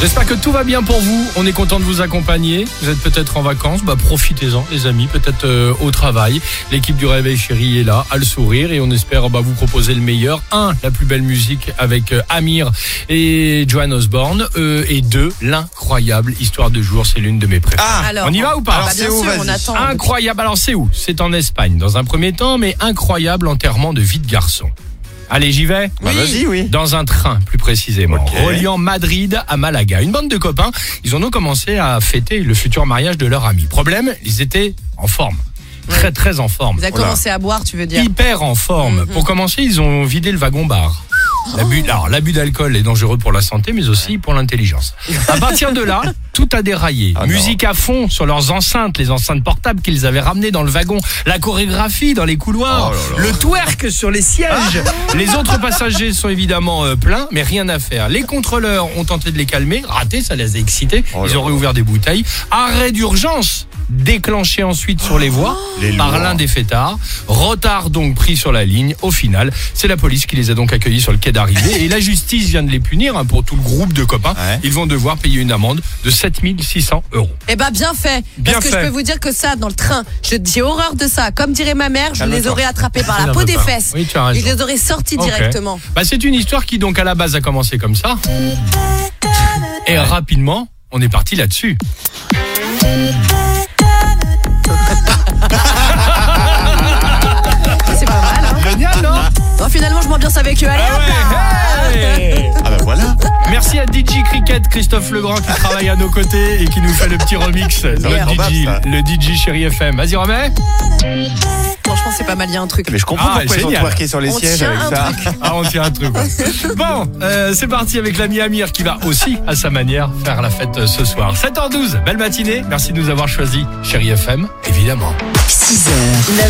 J'espère que tout va bien pour vous. On est content de vous accompagner. Vous êtes peut-être en vacances, bah profitez-en, les amis. Peut-être euh, au travail. L'équipe du Réveil Chéri est là, à le sourire, et on espère bah, vous proposer le meilleur. Un, la plus belle musique avec euh, Amir et Joan Osborne, Euh, et deux, l'incroyable histoire de jour. C'est l'une de mes préférées. Ah, Alors, on y va ou pas bah, Bien sûr, on attend. Incroyable. Alors c'est où? C'est en Espagne dans un premier temps, mais incroyable enterrement de vie de garçon. Allez, j'y vais. Bah, vas-y, oui. Dans un train, plus précisément, reliant Madrid à Malaga. Une bande de copains, ils ont donc commencé à fêter le futur mariage de leur ami. Problème, ils étaient en forme. Très, très en forme. Vous avez commencé à boire, tu veux dire Hyper en forme. Mhm. Pour commencer, ils ont vidé le wagon-bar. L'abus, alors, l'abus d'alcool est dangereux pour la santé, mais aussi pour l'intelligence. À partir de là, tout a déraillé. Ah non. Musique à fond sur leurs enceintes, les enceintes portables qu'ils avaient ramenées dans le wagon, la chorégraphie dans les couloirs, Oh là là. le twerk sur les sièges. Les autres passagers sont évidemment euh, pleins, mais rien à faire. Les contrôleurs ont tenté de les calmer, raté, ça les a excités. Oh Ils ont réouvert des bouteilles. Arrêt d'urgence déclenché ensuite sur les voies Les par l'un des fêtards. Retard donc pris sur la ligne. Au final, c'est la police qui les a donc accueillis sur le quai d'arrivée et la justice vient de les punir hein, pour tout le groupe de copains. Ouais. Ils vont devoir payer une amende de 7600 euros. Eh ben bien fait. Bien Parce que fait. je peux vous dire que ça, dans le train, je- j'ai horreur de ça. Comme dirait ma mère, je Calme-toi. les aurais attrapés par la Ça peau des pas. fesses. Oui, tu as Et raison. je les aurais sortis directement. Bah, c'est une histoire qui donc à la base a commencé comme ça. Et rapidement, on est parti là-dessus. Avec eux. Allez, Ah ouais, hey Ah bah voilà. Merci à DJ Cricket, Christophe Legrand qui travaille à nos côtés et qui nous fait le petit remix. Le DJ, le DJ Chéri FM. Vas-y, remets. Franchement, c'est pas mal, il y a un truc. Mais je comprends Ah, pourquoi ils ont génial. twerké sur les On sièges tient avec un ça. truc. Ah, on tient un truc. ouais. Bon, euh, c'est parti avec l'ami Amir qui va aussi, à sa manière, faire la fête euh, ce soir. 7h12, belle matinée. Merci de nous avoir choisi. Chéri FM, évidemment. 6h,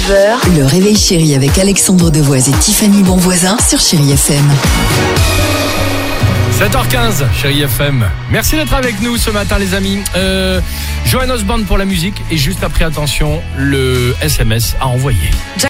9h, le réveil chéri avec Alexandre Devoise et Tiffany Bonvoisin sur Chéri FM. 7h15, chéri FM. Merci d'être avec nous ce matin, les amis. Euh, Johan Osborne pour la musique et juste après, attention, le SMS à envoyer.